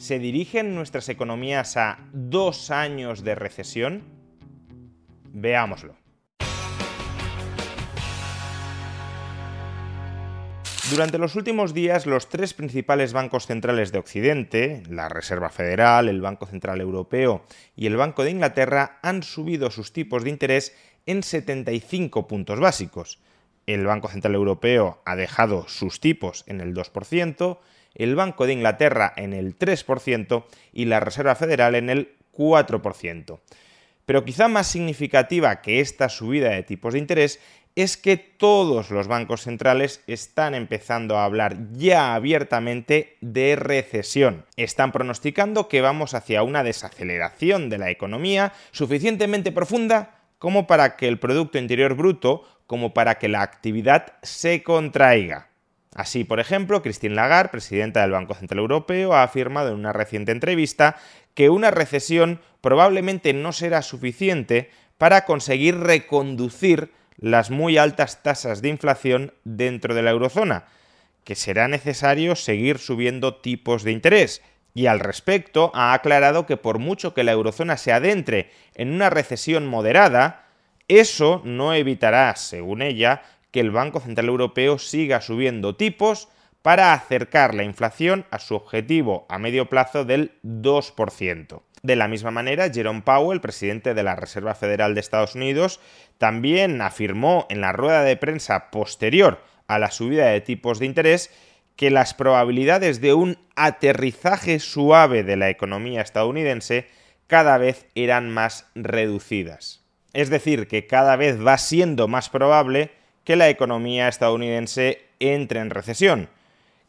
¿Se dirigen nuestras economías a dos años de recesión? Veámoslo. Durante los últimos días, los tres principales bancos centrales de Occidente, la Reserva Federal, el Banco Central Europeo y el Banco de Inglaterra, han subido sus tipos de interés en 75 puntos básicos. El Banco Central Europeo ha dejado sus tipos en el 2%, el Banco de Inglaterra en el 3% y la Reserva Federal en el 4%. Pero quizá más significativa que esta subida de tipos de interés es que todos los bancos centrales están empezando a hablar ya abiertamente de recesión. Están pronosticando que vamos hacia una desaceleración de la economía suficientemente profunda como para que el Producto Interior Bruto, como para que la actividad se contraiga. Así, por ejemplo, Christine Lagarde, presidenta del Banco Central Europeo, ha afirmado en una reciente entrevista que una recesión probablemente no será suficiente para conseguir reconducir las muy altas tasas de inflación dentro de la eurozona, que será necesario seguir subiendo tipos de interés. Y al respecto ha aclarado que por mucho que la eurozona se adentre en una recesión moderada, eso no evitará, según ella, que el Banco Central Europeo siga subiendo tipos para acercar la inflación a su objetivo a medio plazo del 2%. De la misma manera, Jerome Powell, presidente de la Reserva Federal de Estados Unidos, también afirmó en la rueda de prensa posterior a la subida de tipos de interés que las probabilidades de un aterrizaje suave de la economía estadounidense cada vez eran más reducidas. Es decir, que cada vez va siendo más probable que la economía estadounidense entre en recesión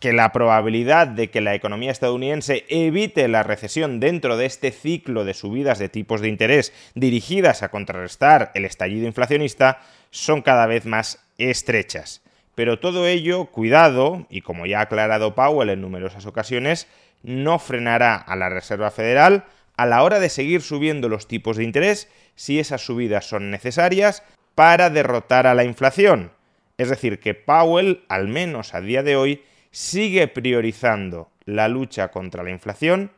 que la probabilidad de que la economía estadounidense evite la recesión dentro de este ciclo de subidas de tipos de interés dirigidas a contrarrestar el estallido inflacionista son cada vez más estrechas. Pero todo ello, cuidado, y como ya ha aclarado Powell en numerosas ocasiones, no frenará a la Reserva Federal a la hora de seguir subiendo los tipos de interés si esas subidas son necesarias para derrotar a la inflación. Es decir, que Powell, al menos a día de hoy, sigue priorizando la lucha contra la inflación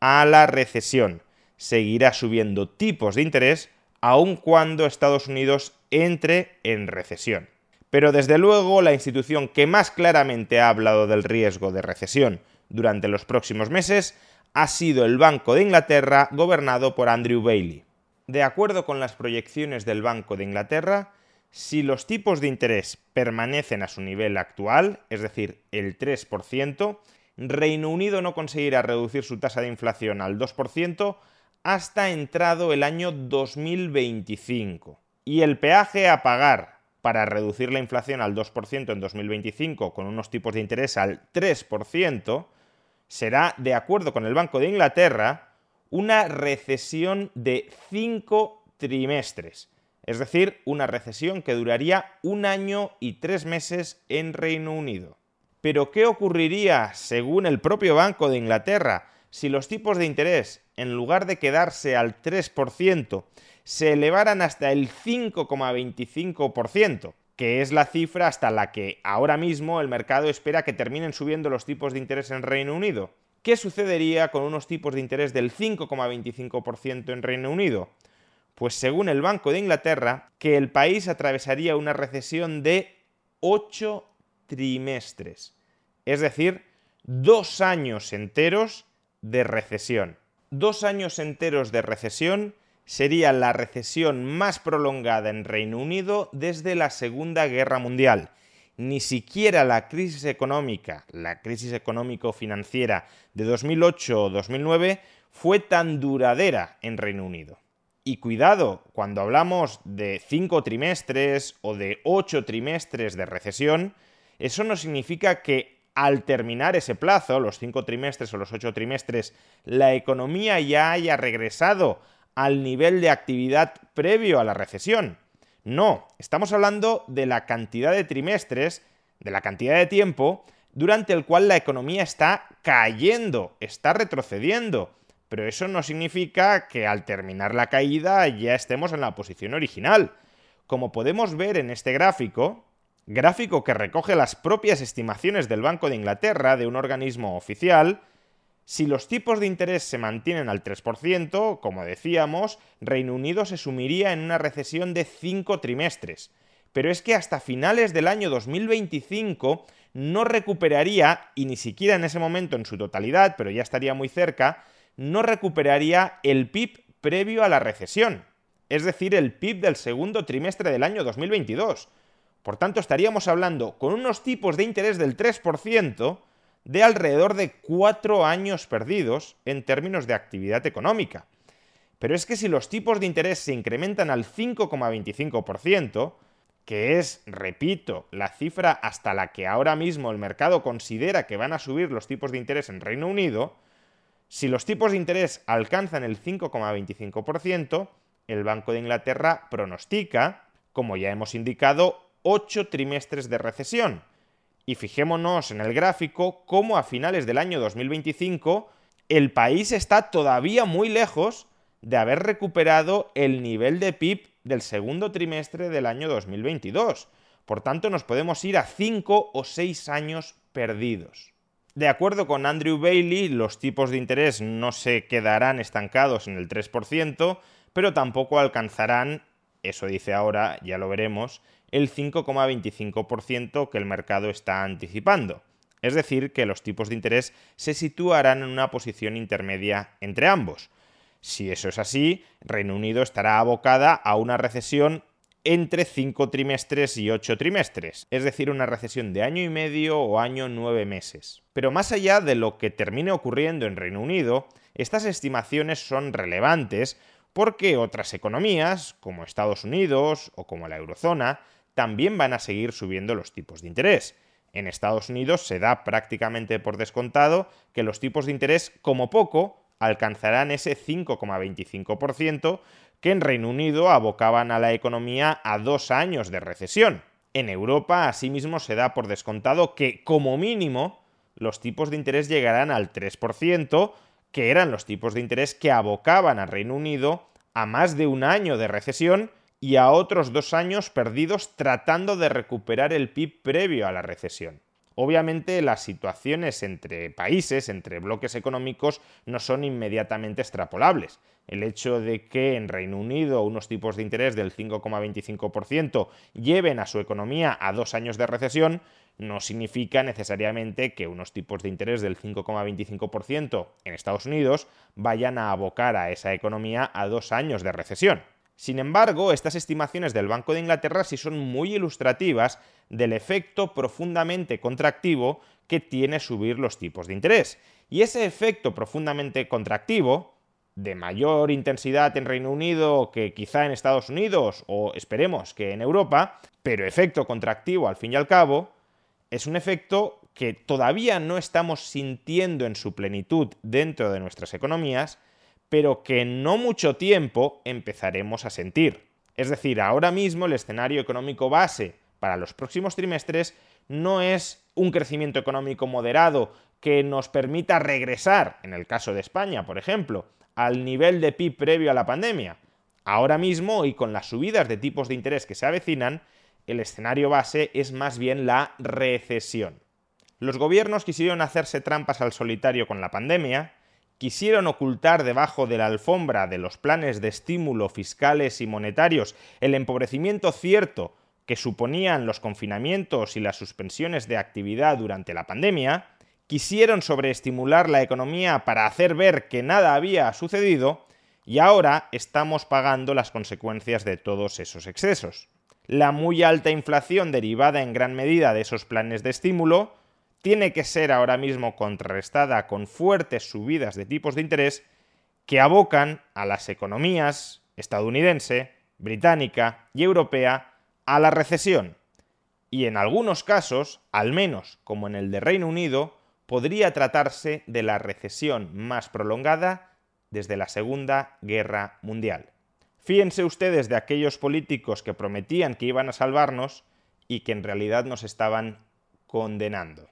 a la recesión. Seguirá subiendo tipos de interés aun cuando Estados Unidos entre en recesión. Pero desde luego la institución que más claramente ha hablado del riesgo de recesión durante los próximos meses ha sido el Banco de Inglaterra gobernado por Andrew Bailey. De acuerdo con las proyecciones del Banco de Inglaterra, si los tipos de interés permanecen a su nivel actual, es decir, el 3%, Reino Unido no conseguirá reducir su tasa de inflación al 2% hasta entrado el año 2025. Y el peaje a pagar para reducir la inflación al 2% en 2025 con unos tipos de interés al 3% será, de acuerdo con el Banco de Inglaterra, una recesión de 5 trimestres es decir, una recesión que duraría un año y tres meses en Reino Unido. Pero ¿qué ocurriría, según el propio Banco de Inglaterra, si los tipos de interés, en lugar de quedarse al 3%, se elevaran hasta el 5,25%, que es la cifra hasta la que ahora mismo el mercado espera que terminen subiendo los tipos de interés en Reino Unido? ¿Qué sucedería con unos tipos de interés del 5,25% en Reino Unido? Pues según el Banco de Inglaterra, que el país atravesaría una recesión de 8 trimestres, es decir, dos años enteros de recesión. Dos años enteros de recesión sería la recesión más prolongada en Reino Unido desde la Segunda Guerra Mundial. Ni siquiera la crisis económica, la crisis económico-financiera de 2008 o 2009 fue tan duradera en Reino Unido. Y cuidado, cuando hablamos de cinco trimestres o de ocho trimestres de recesión, eso no significa que al terminar ese plazo, los cinco trimestres o los ocho trimestres, la economía ya haya regresado al nivel de actividad previo a la recesión. No, estamos hablando de la cantidad de trimestres, de la cantidad de tiempo durante el cual la economía está cayendo, está retrocediendo. Pero eso no significa que al terminar la caída ya estemos en la posición original. Como podemos ver en este gráfico, gráfico que recoge las propias estimaciones del Banco de Inglaterra, de un organismo oficial, si los tipos de interés se mantienen al 3%, como decíamos, Reino Unido se sumiría en una recesión de 5 trimestres. Pero es que hasta finales del año 2025 no recuperaría, y ni siquiera en ese momento en su totalidad, pero ya estaría muy cerca, no recuperaría el PIB previo a la recesión, es decir, el PIB del segundo trimestre del año 2022. Por tanto, estaríamos hablando con unos tipos de interés del 3%, de alrededor de cuatro años perdidos en términos de actividad económica. Pero es que si los tipos de interés se incrementan al 5,25%, que es, repito, la cifra hasta la que ahora mismo el mercado considera que van a subir los tipos de interés en Reino Unido, si los tipos de interés alcanzan el 5,25%, el Banco de Inglaterra pronostica, como ya hemos indicado, 8 trimestres de recesión, y fijémonos en el gráfico cómo a finales del año 2025 el país está todavía muy lejos de haber recuperado el nivel de PIB del segundo trimestre del año 2022. Por tanto, nos podemos ir a 5 o 6 años perdidos. De acuerdo con Andrew Bailey, los tipos de interés no se quedarán estancados en el 3%, pero tampoco alcanzarán, eso dice ahora, ya lo veremos, el 5,25% que el mercado está anticipando. Es decir, que los tipos de interés se situarán en una posición intermedia entre ambos. Si eso es así, Reino Unido estará abocada a una recesión entre 5 trimestres y 8 trimestres, es decir, una recesión de año y medio o año 9 meses. Pero más allá de lo que termine ocurriendo en Reino Unido, estas estimaciones son relevantes porque otras economías, como Estados Unidos o como la eurozona, también van a seguir subiendo los tipos de interés. En Estados Unidos se da prácticamente por descontado que los tipos de interés, como poco, alcanzarán ese 5,25% que en Reino Unido abocaban a la economía a dos años de recesión. En Europa, asimismo, se da por descontado que, como mínimo, los tipos de interés llegarán al 3%, que eran los tipos de interés que abocaban a Reino Unido a más de un año de recesión y a otros dos años perdidos tratando de recuperar el PIB previo a la recesión. Obviamente las situaciones entre países, entre bloques económicos, no son inmediatamente extrapolables. El hecho de que en Reino Unido unos tipos de interés del 5,25% lleven a su economía a dos años de recesión no significa necesariamente que unos tipos de interés del 5,25% en Estados Unidos vayan a abocar a esa economía a dos años de recesión. Sin embargo, estas estimaciones del Banco de Inglaterra sí son muy ilustrativas del efecto profundamente contractivo que tiene subir los tipos de interés. Y ese efecto profundamente contractivo, de mayor intensidad en Reino Unido que quizá en Estados Unidos o esperemos que en Europa, pero efecto contractivo al fin y al cabo, es un efecto que todavía no estamos sintiendo en su plenitud dentro de nuestras economías, pero que en no mucho tiempo empezaremos a sentir. Es decir, ahora mismo el escenario económico base para los próximos trimestres no es un crecimiento económico moderado que nos permita regresar, en el caso de España, por ejemplo, al nivel de PIB previo a la pandemia. Ahora mismo, y con las subidas de tipos de interés que se avecinan, el escenario base es más bien la recesión. Los gobiernos quisieron hacerse trampas al solitario con la pandemia, quisieron ocultar debajo de la alfombra de los planes de estímulo fiscales y monetarios el empobrecimiento cierto que suponían los confinamientos y las suspensiones de actividad durante la pandemia, quisieron sobreestimular la economía para hacer ver que nada había sucedido, y ahora estamos pagando las consecuencias de todos esos excesos. La muy alta inflación derivada en gran medida de esos planes de estímulo tiene que ser ahora mismo contrarrestada con fuertes subidas de tipos de interés que abocan a las economías estadounidense, británica y europea a la recesión. y en algunos casos, al menos como en el de Reino Unido, podría tratarse de la recesión más prolongada desde la Segunda Guerra Mundial. Fíjense ustedes de aquellos políticos que prometían que iban a salvarnos y que en realidad nos estaban condenando.